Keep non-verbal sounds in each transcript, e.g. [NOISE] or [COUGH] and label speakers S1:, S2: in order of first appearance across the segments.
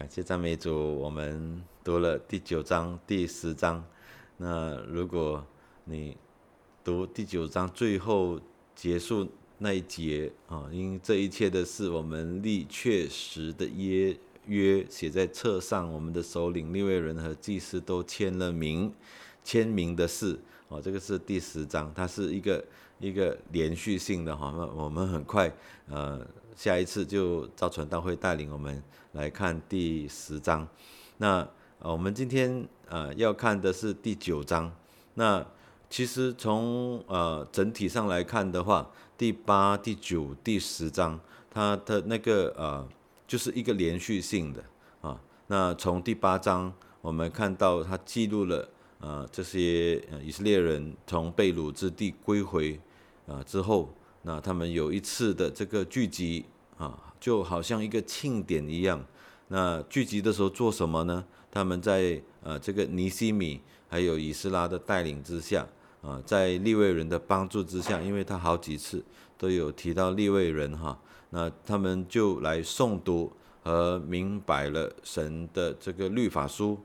S1: 感谢赞美主，我们读了第九章、第十章。那如果你读第九章最后结束那一节啊，因这一切的事，我们立确实的约约写在册上，我们的首领、立位人和祭司都签了名，签名的事哦，这个是第十章，它是一个一个连续性的哈。那我们很快呃，下一次就赵传道会带领我们。来看第十章，那呃我们今天呃要看的是第九章。那其实从呃整体上来看的话，第八、第九、第十章，它的那个呃就是一个连续性的啊。那从第八章，我们看到它记录了呃这些以色列人从被掳之地归回啊之后，那他们有一次的这个聚集啊。就好像一个庆典一样，那聚集的时候做什么呢？他们在呃这个尼西米还有以斯拉的带领之下，啊，在利未人的帮助之下，因为他好几次都有提到利未人哈，那他们就来诵读和明白了神的这个律法书，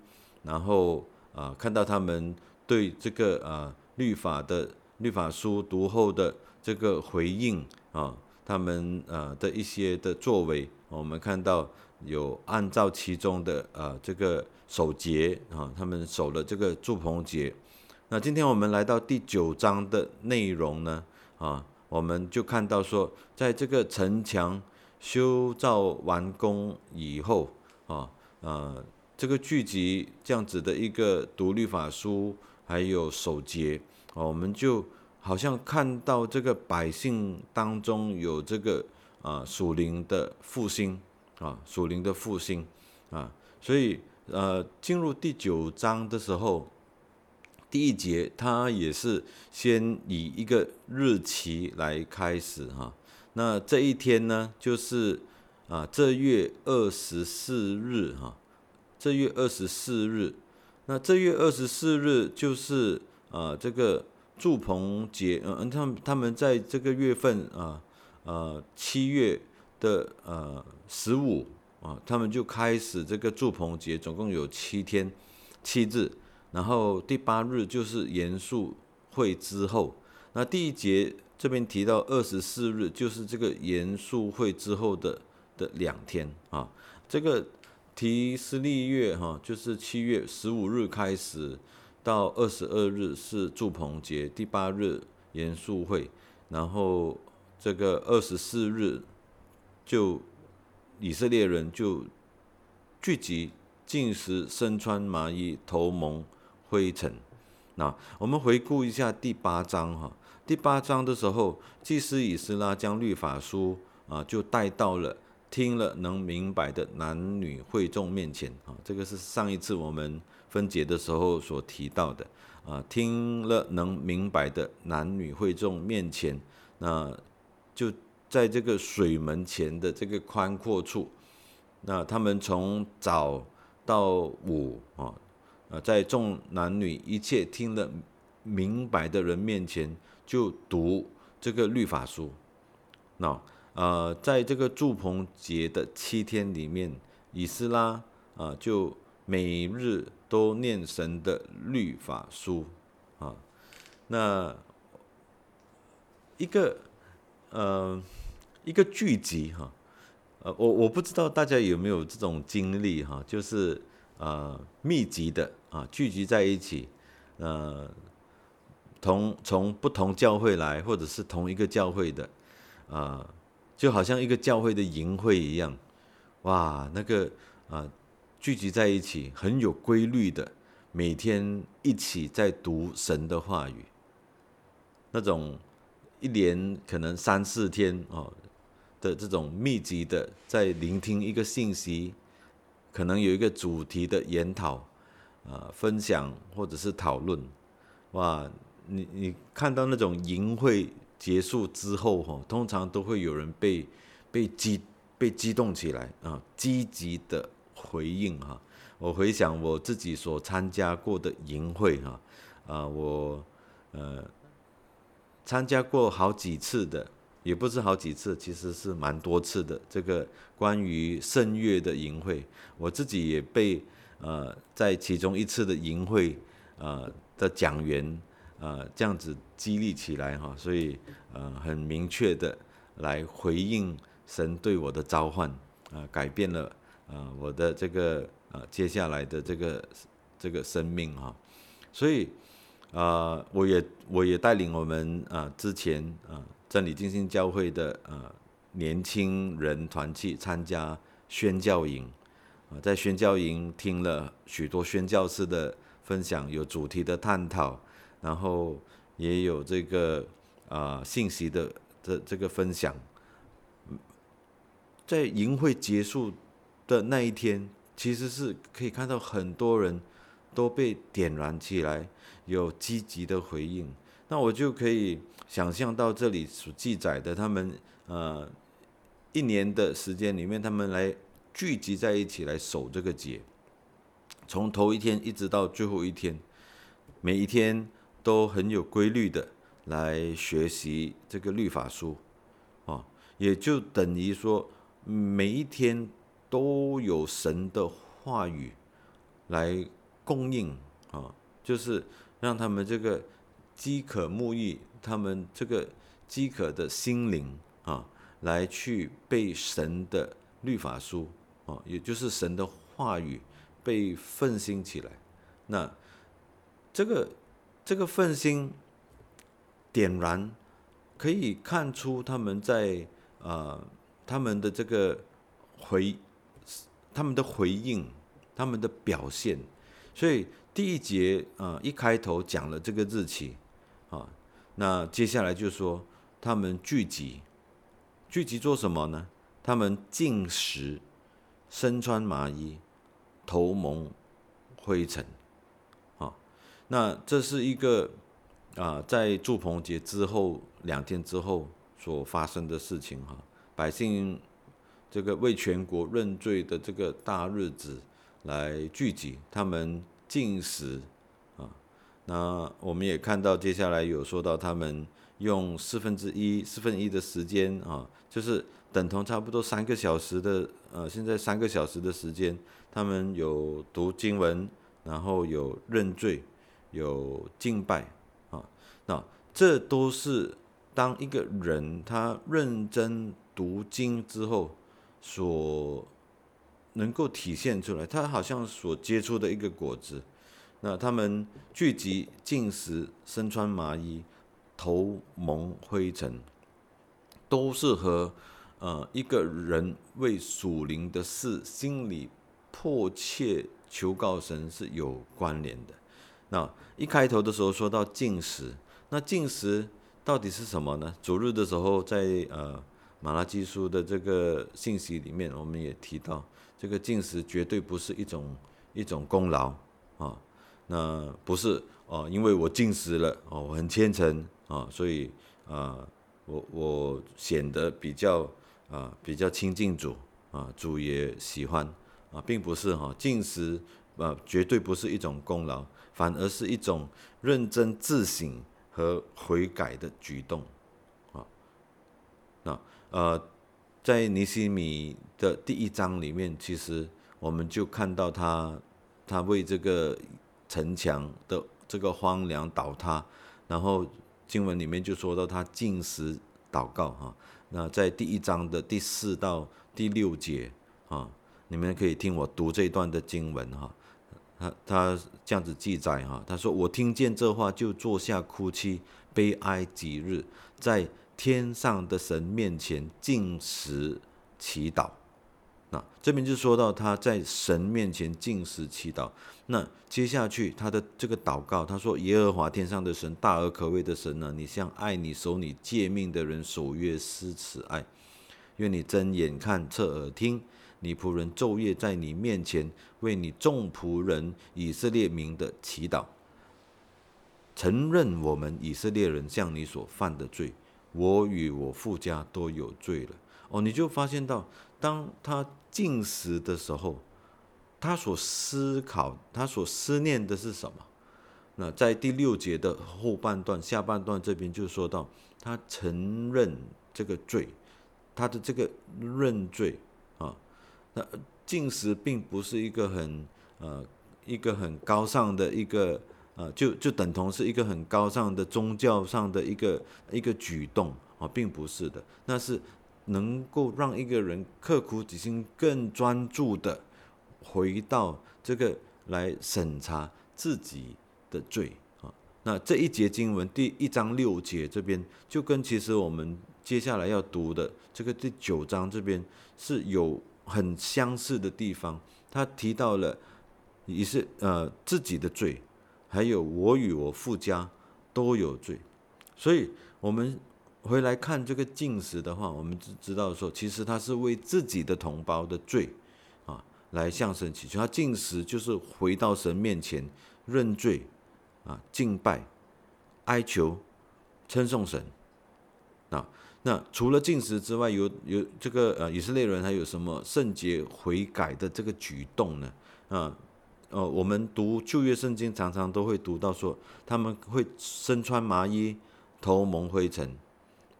S1: 然后啊看到他们对这个啊律法的律法书读后的这个回应啊。他们呃的一些的作为，我们看到有按照其中的呃这个守节啊，他们守了这个祝棚节。那今天我们来到第九章的内容呢啊，我们就看到说，在这个城墙修造完工以后啊呃这个聚集这样子的一个读律法书，还有守节啊，我们就。好像看到这个百姓当中有这个啊属灵的复兴啊属灵的复兴啊，所以呃进入第九章的时候，第一节它也是先以一个日期来开始哈，那这一天呢就是啊这月二十四日哈，这月二十四日，那这月二十四日就是啊这个。祝棚节，嗯，他们他们在这个月份啊，呃，七月的呃十五啊，他们就开始这个祝棚节，总共有七天七日，然后第八日就是严肃会之后，那第一节这边提到二十四日，就是这个严肃会之后的的两天啊，这个提斯利月哈，就是七月十五日开始。到二十二日是祝棚节，第八日严肃会，然后这个二十四日就以色列人就聚集进食，身穿麻衣，头蒙灰尘。那我们回顾一下第八章哈，第八章的时候，祭司以斯拉将律法书啊就带到了听了能明白的男女会众面前啊，这个是上一次我们。分解的时候所提到的啊，听了能明白的男女会众面前，那就在这个水门前的这个宽阔处，那他们从早到午啊，啊，在众男女一切听了明白的人面前，就读这个律法书。那呃，在这个祝棚节的七天里面，以斯拉啊，就每日。都念神的律法书啊，那一个呃一个聚集哈，呃我我不知道大家有没有这种经历哈，就是呃密集的啊聚集在一起，呃同从不同教会来或者是同一个教会的啊，就好像一个教会的营会一样，哇那个啊。聚集在一起，很有规律的，每天一起在读神的话语。那种一连可能三四天哦的这种密集的在聆听一个信息，可能有一个主题的研讨啊、分享或者是讨论。哇，你你看到那种营会结束之后哈，通常都会有人被被激被激动起来啊，积极的。回应哈，我回想我自己所参加过的营会哈，啊，我呃参加过好几次的也不是好几次，其实是蛮多次的。这个关于圣乐的营会，我自己也被呃在其中一次的营会呃的讲员呃这样子激励起来哈，所以呃很明确的来回应神对我的召唤啊，改变了啊我的这个呃接下来的这个这个生命哈，所以啊我也我也带领我们啊之前啊。真理进信教会的呃年轻人团去参加宣教营啊，在宣教营听了许多宣教师的分享，有主题的探讨，然后也有这个啊信息的这这个分享。在营会结束的那一天，其实是可以看到很多人都被点燃起来，有积极的回应。那我就可以想象到这里所记载的，他们呃一年的时间里面，他们来聚集在一起来守这个节，从头一天一直到最后一天，每一天都很有规律的来学习这个律法书，啊，也就等于说每一天都有神的话语来供应啊，就是让他们这个。饥渴沐浴他们这个饥渴的心灵啊，来去被神的律法书啊，也就是神的话语被奋兴起来。那这个这个奋兴点燃，可以看出他们在啊他们的这个回他们的回应，他们的表现。所以第一节啊一开头讲了这个日期。啊，那接下来就说他们聚集，聚集做什么呢？他们进食，身穿麻衣，头蒙灰尘。啊，那这是一个啊，在祝棚节之后两天之后所发生的事情哈。百姓这个为全国认罪的这个大日子来聚集，他们进食啊。那我们也看到，接下来有说到他们用四分之一、四分一的时间啊，就是等同差不多三个小时的呃，现在三个小时的时间，他们有读经文，然后有认罪，有敬拜啊。那这都是当一个人他认真读经之后所能够体现出来，他好像所结出的一个果子。那他们聚集进食，身穿麻衣，头蒙灰尘，都是和呃一个人为属灵的事心里迫切求告神是有关联的。那一开头的时候说到进食，那进食到底是什么呢？昨日的时候，在呃马拉基书的这个信息里面，我们也提到，这个进食绝对不是一种一种功劳啊。那不是哦，因为我进食了哦，我很虔诚啊，所以啊，我我显得比较啊比较亲近主啊，主也喜欢啊，并不是哈进食啊，绝对不是一种功劳，反而是一种认真自省和悔改的举动啊。那呃，在尼西米的第一章里面，其实我们就看到他他为这个。城墙的这个荒凉倒塌，然后经文里面就说到他进食祷告哈。那在第一章的第四到第六节啊，你们可以听我读这一段的经文哈。他他这样子记载哈，他说我听见这话就坐下哭泣悲哀几日，在天上的神面前进食祈祷。那这边就说到他在神面前进食祈祷。那接下去他的这个祷告，他说：“耶和华天上的神，大而可畏的神呢，你向爱你、守你诫命的人守约施慈爱，愿你睁眼看、侧耳听，你仆人昼夜在你面前为你众仆人以色列民的祈祷，承认我们以色列人向你所犯的罪，我与我父家都有罪了。”哦，你就发现到，当他进食的时候。他所思考、他所思念的是什么？那在第六节的后半段、下半段这边就说到，他承认这个罪，他的这个认罪啊，那进食并不是一个很呃一个很高尚的一个呃，就就等同是一个很高尚的宗教上的一个一个举动啊，并不是的，那是能够让一个人刻苦己心，更专注的回到这个来审查自己的罪啊。那这一节经文第一章六节这边，就跟其实我们接下来要读的这个第九章这边是有很相似的地方。他提到了也是呃自己的罪，还有我与我父家都有罪。所以我们回来看这个进食的话，我们知知道说，其实他是为自己的同胞的罪啊来向神祈求。他进食就是回到神面前认罪。啊，敬拜、哀求、称颂神。啊，那除了进食之外，有有这个呃以色列人还有什么圣洁悔改的这个举动呢？啊，呃，我们读旧约圣经常常都会读到说，他们会身穿麻衣，头蒙灰尘。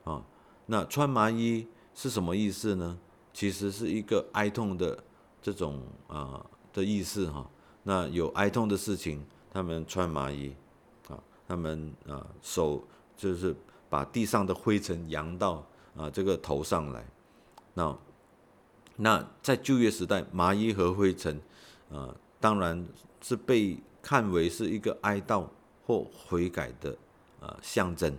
S1: 啊，那穿麻衣是什么意思呢？其实是一个哀痛的这种啊的意思哈。那有哀痛的事情。他们穿麻衣，啊，他们啊手就是把地上的灰尘扬到啊这个头上来，那那在旧约时代，麻衣和灰尘啊当然是被看为是一个哀悼或悔改的啊象征。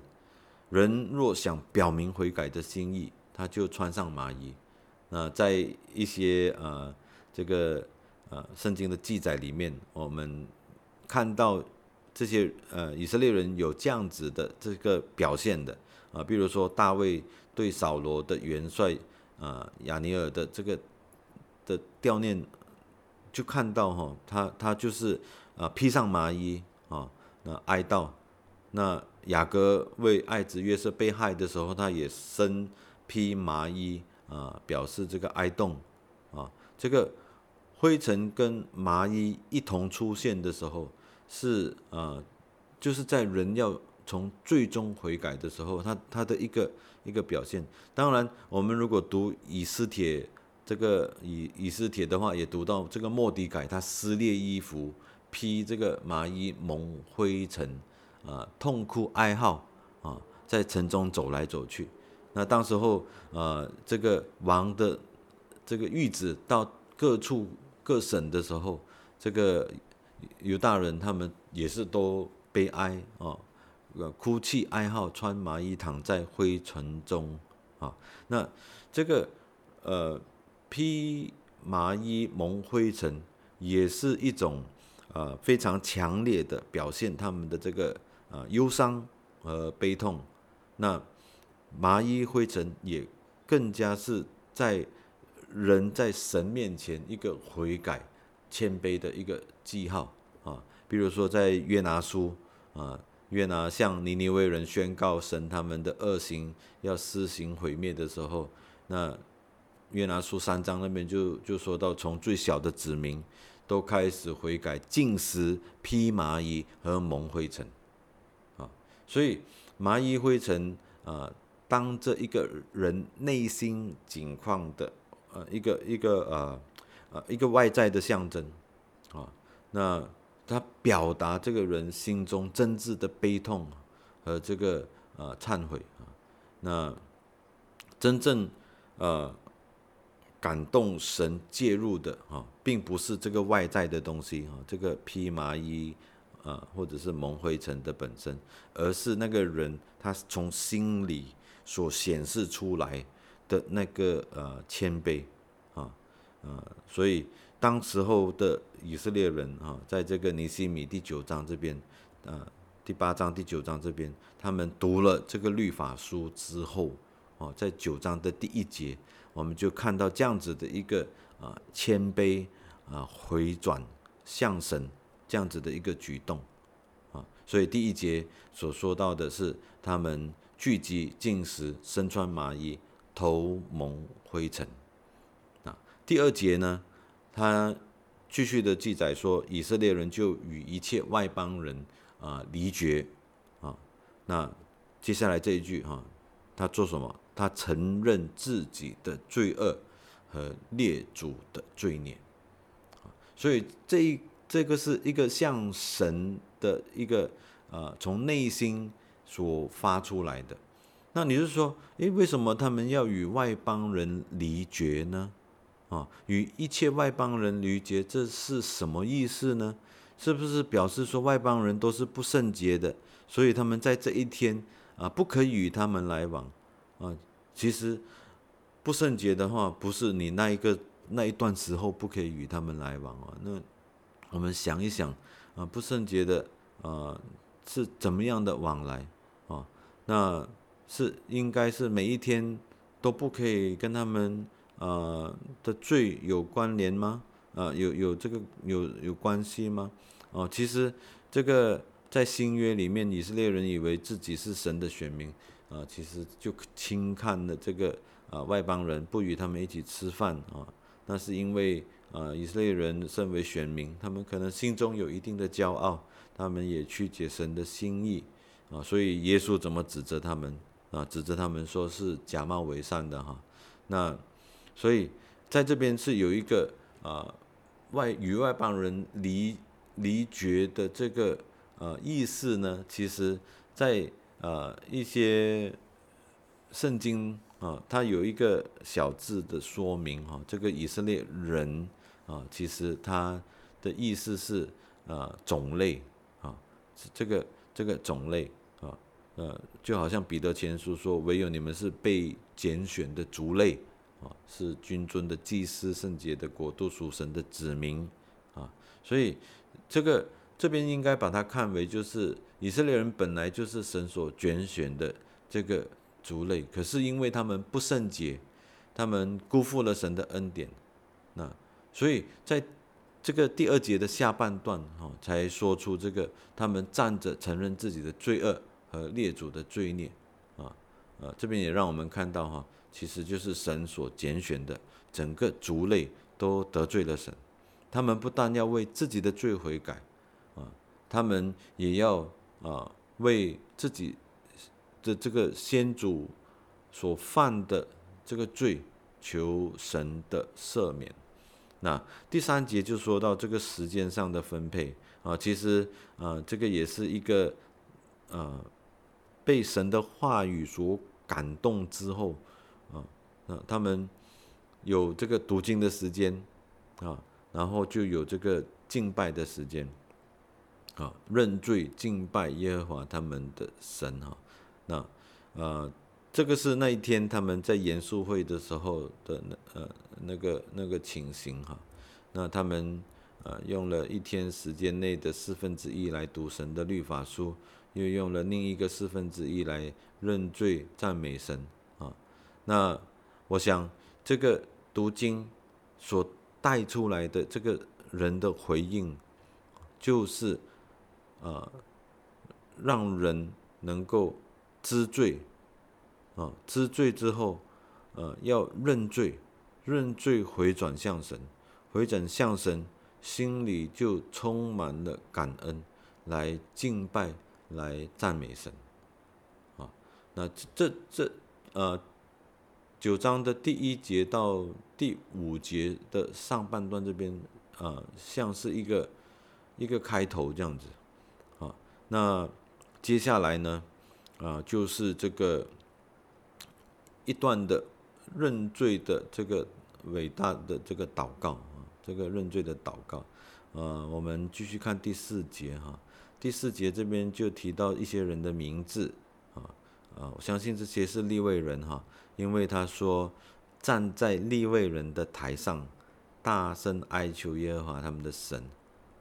S1: 人若想表明悔改的心意，他就穿上麻衣。那在一些呃这个呃圣经的记载里面，我们。看到这些呃以色列人有这样子的这个表现的啊，比如说大卫对扫罗的元帅啊亚尼尔的这个的悼念，就看到哈，他他就是啊披上麻衣啊，那哀悼。那雅各为爱子约瑟被害的时候，他也身披麻衣啊，表示这个哀动啊，这个。灰尘跟麻衣一同出现的时候，是呃，就是在人要从最终悔改的时候，他他的一个一个表现。当然，我们如果读以斯帖这个以以斯帖的话，也读到这个莫迪改他撕裂衣服，披这个麻衣蒙灰尘，啊，痛哭哀号啊，在城中走来走去。那当时候呃，这个王的这个谕旨到各处。各省的时候，这个犹大人他们也是都悲哀啊，哭泣哀号，穿麻衣躺在灰尘中啊。那这个呃披麻衣蒙灰尘，也是一种呃非常强烈的表现他们的这个啊忧伤和悲痛。那麻衣灰尘也更加是在。人在神面前一个悔改、谦卑的一个记号啊，比如说在约拿书啊，约拿向尼尼微人宣告神他们的恶行要施行毁灭的时候，那约拿书三章那边就就说到，从最小的子民都开始悔改，进食、披麻衣和蒙灰尘啊，所以麻衣灰尘啊，当这一个人内心境况的。呃，一个一个呃呃一个外在的象征啊，那他表达这个人心中真挚的悲痛和这个呃忏悔啊，那真正呃感动神介入的啊，并不是这个外在的东西啊，这个披麻衣啊，或者是蒙灰尘的本身，而是那个人他从心里所显示出来。的那个呃谦卑啊，呃，所以当时候的以色列人啊，在这个尼西米第九章这边，呃，第八章第九章这边，他们读了这个律法书之后，哦，在九章的第一节，我们就看到这样子的一个啊谦卑啊回转向神这样子的一个举动啊，所以第一节所说到的是他们聚集进食，身穿麻衣。头蒙灰尘，啊，第二节呢，他继续的记载说，以色列人就与一切外邦人啊离绝，啊，那接下来这一句哈，他做什么？他承认自己的罪恶和列祖的罪孽。所以这一这个是一个向神的一个呃从内心所发出来的。那你是说，诶，为什么他们要与外邦人离绝呢？啊，与一切外邦人离绝，这是什么意思呢？是不是表示说外邦人都是不圣洁的，所以他们在这一天啊不可以与他们来往啊？其实不圣洁的话，不是你那一个那一段时候不可以与他们来往啊。那我们想一想啊，不圣洁的啊是怎么样的往来啊？那是应该是每一天都不可以跟他们。啊的罪有关联吗？啊，有有这个有有关系吗？哦，其实这个在新约里面，以色列人以为自己是神的选民，啊，其实就轻看了这个啊外邦人，不与他们一起吃饭啊。那是因为啊以色列人身为选民，他们可能心中有一定的骄傲，他们也曲解神的心意啊。所以耶稣怎么指责他们啊？指责他们说是假冒伪善的哈。那所以，在这边是有一个啊外与外邦人离离绝的这个呃意思呢。其实，在呃一些圣经啊，它有一个小字的说明哈。这个以色列人啊，其实它的意思是呃种类啊，这个这个种类啊，呃就好像彼得前书说，唯有你们是被拣选的族类。啊，是君尊的祭司，圣洁的国度，属神的子民啊，所以这个这边应该把它看为就是以色列人本来就是神所拣选的这个族类，可是因为他们不圣洁，他们辜负了神的恩典，那所以在这个第二节的下半段哈，才说出这个他们站着承认自己的罪恶和列祖的罪孽啊，呃，这边也让我们看到哈。其实就是神所拣选的整个族类都得罪了神，他们不但要为自己的罪悔改，他们也要啊为自己的这个先祖所犯的这个罪求神的赦免。那第三节就说到这个时间上的分配啊，其实啊这个也是一个呃被神的话语所感动之后。啊，那他们有这个读经的时间啊，然后就有这个敬拜的时间啊，认罪敬拜耶和华他们的神哈。那呃，这个是那一天他们在严肃会的时候的那呃那个那个情形哈。那他们呃用了一天时间内的四分之一来读神的律法书，又用了另一个四分之一来认罪赞美神啊。那我想，这个读经所带出来的这个人的回应，就是啊，让人能够知罪啊，知罪之后，呃，要认罪，认罪回转向神，回转向神，心里就充满了感恩，来敬拜，来赞美神啊。那这这呃。九章的第一节到第五节的上半段这边，啊，像是一个一个开头这样子，那接下来呢，啊，就是这个一段的认罪的这个伟大的这个祷告啊，这个认罪的祷告，呃，我们继续看第四节哈，第四节这边就提到一些人的名字，啊啊，我相信这些是立位人哈。因为他说，站在立位人的台上，大声哀求耶和华他们的神。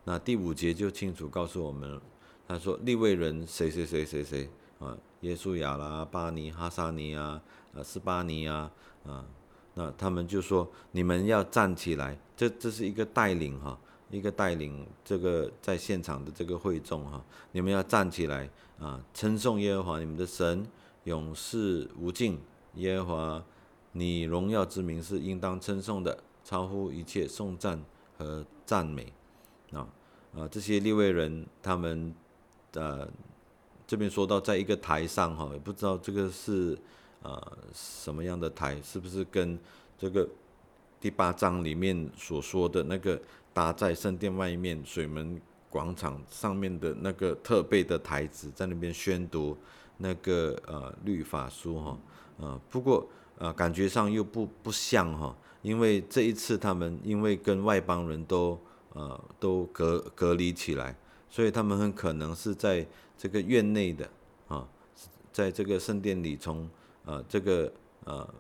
S1: 那第五节就清楚告诉我们，他说立位人谁谁谁谁谁啊，耶稣亚啦、巴尼、哈萨尼啊、呃斯巴尼啊啊，那他们就说你们要站起来，这这是一个带领哈，一个带领这个在现场的这个会众哈，你们要站起来啊，称颂耶和华你们的神，永世无尽。耶和华，你荣耀之名是应当称颂的，超乎一切颂赞和赞美。啊啊，这些立位人，他们呃这边说到，在一个台上哈，也不知道这个是呃什么样的台？是不是跟这个第八章里面所说的那个搭在圣殿外面水门广场上面的那个特备的台子，在那边宣读那个呃律法书哈？呃，不过呃感觉上又不不像哈，因为这一次他们因为跟外邦人都呃都隔隔离起来。所以他们很可能是在这个院内的啊，在这个圣殿里，从呃这个呃，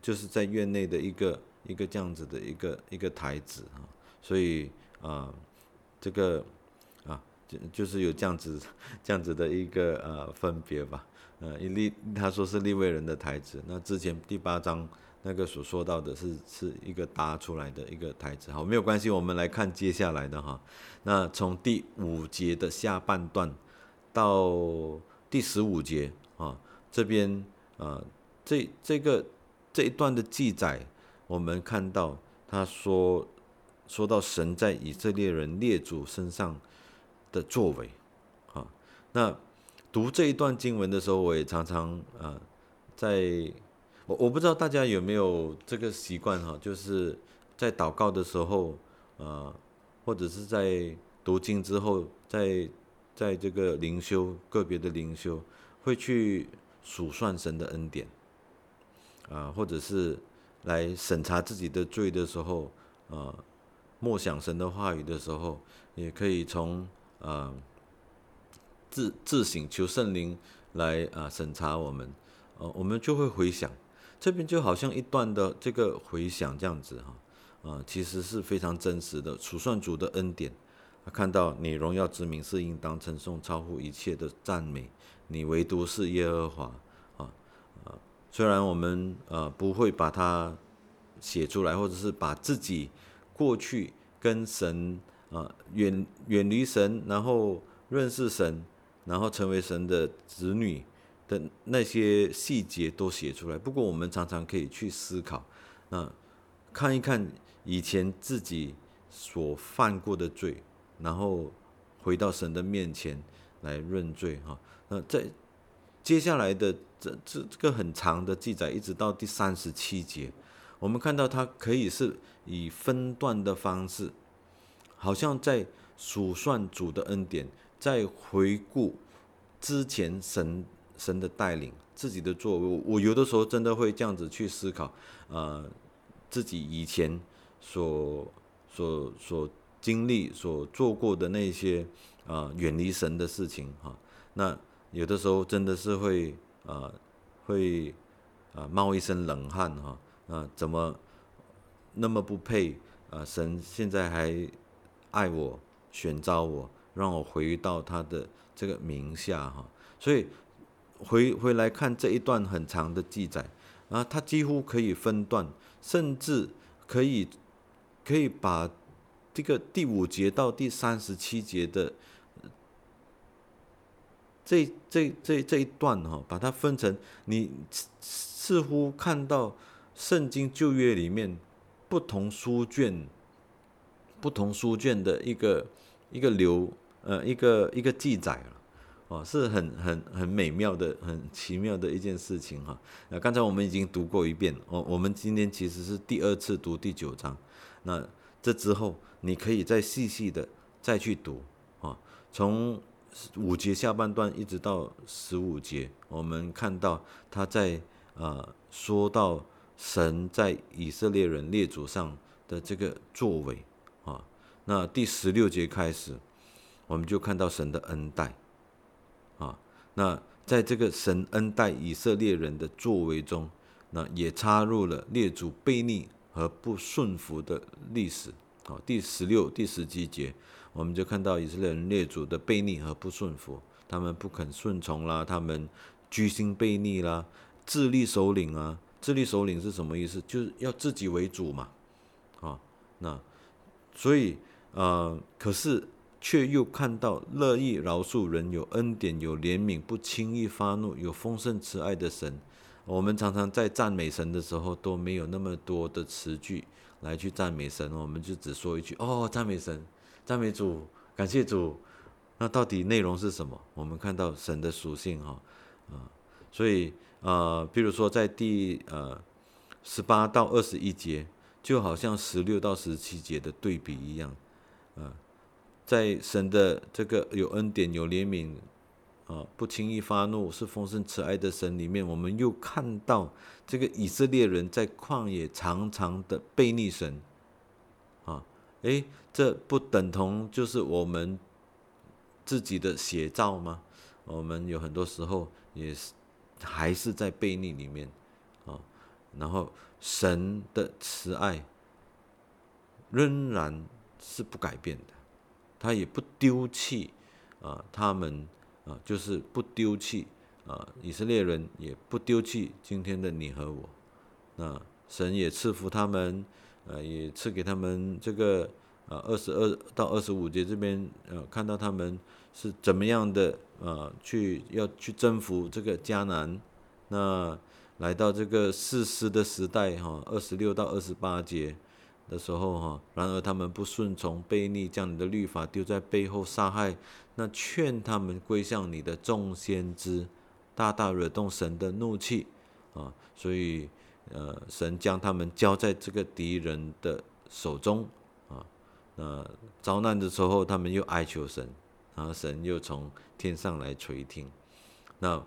S1: 就是在院内的一个一个这样子的一个一个台子啊，所以啊，这个啊就就是有这样子 [LAUGHS] 这样子的一个呃分别吧，呃，立他说是立位人的台子，那之前第八章。那个所说到的是是一个搭出来的一个台词，好，没有关系，我们来看接下来的哈。那从第五节的下半段到第十五节啊，这边啊，这这个这一段的记载，我们看到他说说到神在以色列人列祖身上的作为，啊，那读这一段经文的时候，我也常常啊在。我我不知道大家有没有这个习惯哈，就是在祷告的时候，呃，或者是在读经之后，在在这个灵修个别的灵修，会去数算神的恩典，啊，或者是来审查自己的罪的时候，啊，默想神的话语的时候，也可以从啊自自省求圣灵来啊审查我们，呃，我们就会回想。这边就好像一段的这个回响这样子哈，啊，其实是非常真实的。楚算主的恩典，看到你荣耀之名是应当称颂，超乎一切的赞美，你唯独是耶和华啊啊！虽然我们呃不会把它写出来，或者是把自己过去跟神啊远远离神，然后认识神，然后成为神的子女。的那些细节都写出来。不过我们常常可以去思考，那看一看以前自己所犯过的罪，然后回到神的面前来认罪哈。那在接下来的这这这个很长的记载，一直到第三十七节，我们看到它可以是以分段的方式，好像在数算主的恩典，在回顾之前神。神的带领，自己的作为，我有的时候真的会这样子去思考，呃，自己以前所所所经历、所做过的那些啊远离神的事情哈，那有的时候真的是会啊会啊冒一身冷汗哈，啊怎么那么不配啊？神现在还爱我、选召我，让我回到他的这个名下哈，所以。回回来看这一段很长的记载，啊，它几乎可以分段，甚至可以可以把这个第五节到第三十七节的这这这这一段哈，把它分成你似乎看到圣经旧约里面不同书卷不同书卷的一个一个流呃一个一个记载了。哦，是很很很美妙的、很奇妙的一件事情哈。那刚才我们已经读过一遍，我我们今天其实是第二次读第九章。那这之后，你可以再细细的再去读啊，从五节下半段一直到十五节，我们看到他在呃说到神在以色列人列祖上的这个作为啊。那第十六节开始，我们就看到神的恩待。啊，那在这个神恩待以色列人的作为中，那也插入了列祖悖逆和不顺服的历史。好，第十六、第十七节，我们就看到以色列人列祖的悖逆和不顺服，他们不肯顺从啦，他们居心悖逆啦，自立首领啊，自立首领是什么意思？就是要自己为主嘛。啊，那所以呃，可是。却又看到乐意饶恕人，有恩典，有怜悯，不轻易发怒，有丰盛慈爱的神。我们常常在赞美神的时候，都没有那么多的词句来去赞美神，我们就只说一句：“哦，赞美神，赞美主，感谢主。”那到底内容是什么？我们看到神的属性哈啊，所以呃，比如说在第呃十八到二十一节，就好像十六到十七节的对比一样，在神的这个有恩典、有怜悯，啊，不轻易发怒，是丰盛慈爱的神里面，我们又看到这个以色列人在旷野常常的背逆神，啊，诶，这不等同就是我们自己的写照吗？我们有很多时候也是还是在背逆里面，啊，然后神的慈爱仍然是不改变的，他也不丢弃啊，他们啊就是不丢弃啊，以色列人也不丢弃今天的你和我，那神也赐福他们，呃，也赐给他们这个啊二十二到二十五节这边呃看到他们是怎么样的。呃，去要去征服这个迦南，那来到这个四师的时代哈，二十六到二十八节的时候哈，然而他们不顺从，悖逆，将你的律法丢在背后杀害，那劝他们归向你的众先知，大大惹动神的怒气啊，所以呃，神将他们交在这个敌人的手中啊，那遭难的时候，他们又哀求神。然后神又从天上来垂听，那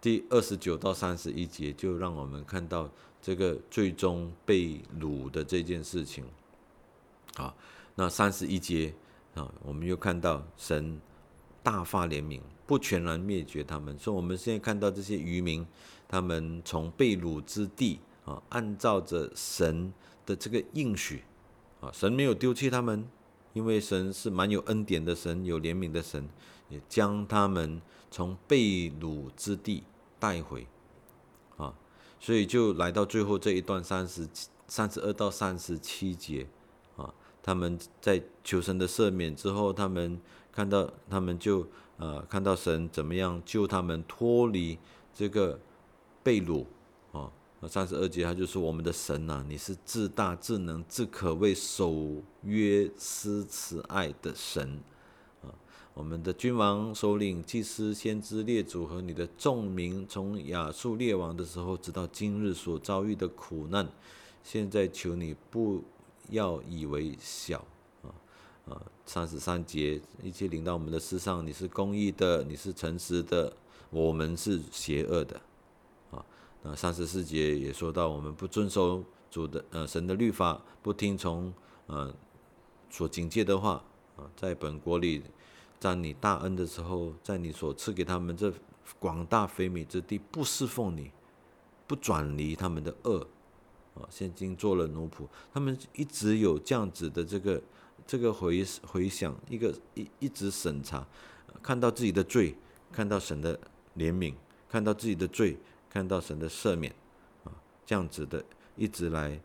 S1: 第二十九到三十一节就让我们看到这个最终被掳的这件事情。好，那三十一节啊，我们又看到神大发怜悯，不全然灭绝他们。所以我们现在看到这些渔民，他们从被掳之地啊，按照着神的这个应许啊，神没有丢弃他们。因为神是蛮有恩典的神，有怜悯的神，也将他们从被掳之地带回，所以就来到最后这一段三十三十二到三十七节，啊，他们在求神的赦免之后，他们看到他们就呃看到神怎么样救他们脱离这个被掳。三十二节，他就说：“我们的神呐，你是自大、自能、自可畏、守约、施慈爱的神！我们的君王、首领、祭司、先知、列祖和你的众民，从亚述列王的时候，直到今日所遭遇的苦难，现在求你不要以为小啊啊！三十三节，一切领到我们的世上，你是公义的，你是诚实的，我们是邪恶的。”啊，那三十四节也说到，我们不遵守主的呃神的律法，不听从呃所警戒的话啊，在本国里在你大恩的时候，在你所赐给他们这广大肥美之地，不侍奉你，不转离他们的恶啊，现今做了奴仆，他们一直有这样子的这个这个回回想，一个一一直审查，看到自己的罪，看到神的怜悯，看到自己的罪。看到神的赦免，啊，这样子的，一直来，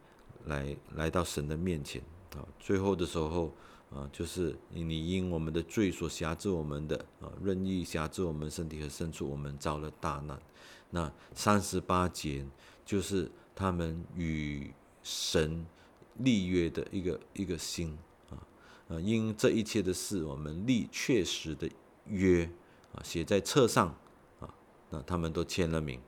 S1: 来来到神的面前，啊，最后的时候，啊，就是你因我们的罪所辖制我们的，啊，任意辖制我们身体和牲畜，我们遭了大难。那三十八节就是他们与神立约的一个一个心，啊，啊，因这一切的事，我们立确实的约，啊，写在册上，啊，那他们都签了名。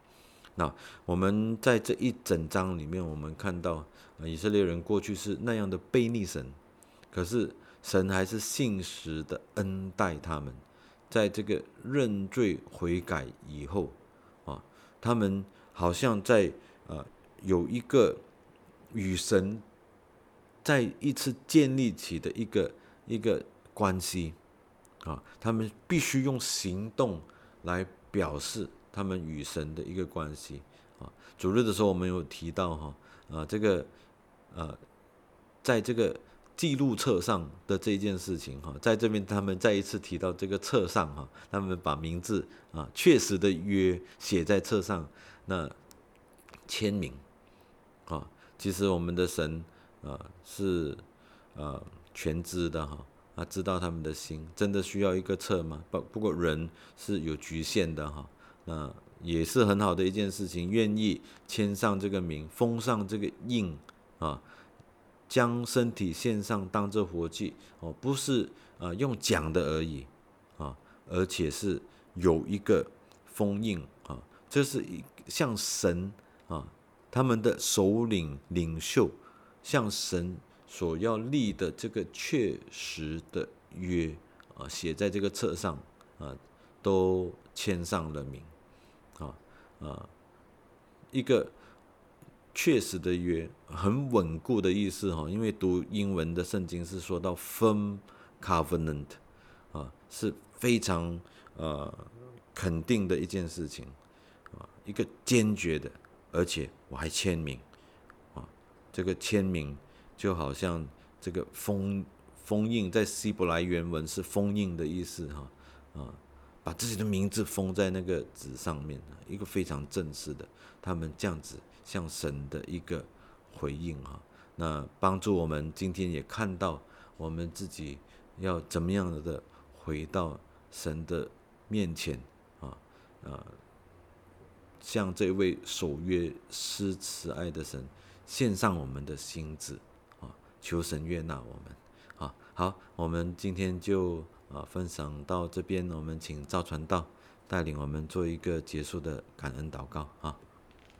S1: 那我们在这一整章里面，我们看到啊以色列人过去是那样的背逆神，可是神还是信实的恩待他们。在这个认罪悔改以后，啊，他们好像在呃有一个与神再一次建立起的一个一个关系，啊，他们必须用行动来表示。他们与神的一个关系啊，主日的时候我们有提到哈啊这个呃，在这个记录册上的这件事情哈，在这边他们再一次提到这个册上哈，他们把名字啊确实的约写在册上，那签名啊，其实我们的神啊是啊全知的哈，啊知道他们的心，真的需要一个册吗？不不过人是有局限的哈。那也是很好的一件事情，愿意签上这个名，封上这个印啊，将身体献上当这活祭哦，不是啊用讲的而已啊，而且是有一个封印啊，这是一向神啊，他们的首领领袖向神所要立的这个确实的约啊，写在这个册上啊，都签上了名啊啊，一个确实的约，很稳固的意思哈。因为读英文的圣经是说到 firm covenant 啊，是非常呃肯定的一件事情啊。一个坚决的，而且我还签名，啊，这个签名就好像这个封封印，在希伯来原文是封印的意思，哈，啊，把自己的名字封在那个纸上面，一个非常正式的，他们这样子向神的一个回应，哈，那帮助我们今天也看到我们自己要怎么样的回到神的面前，啊，啊。向这位守约施慈爱的神献上我们的心子啊，求神悦纳我们啊。好，我们今天就啊分享到这边，我们请赵传道带领我们做一个结束的感恩祷告啊。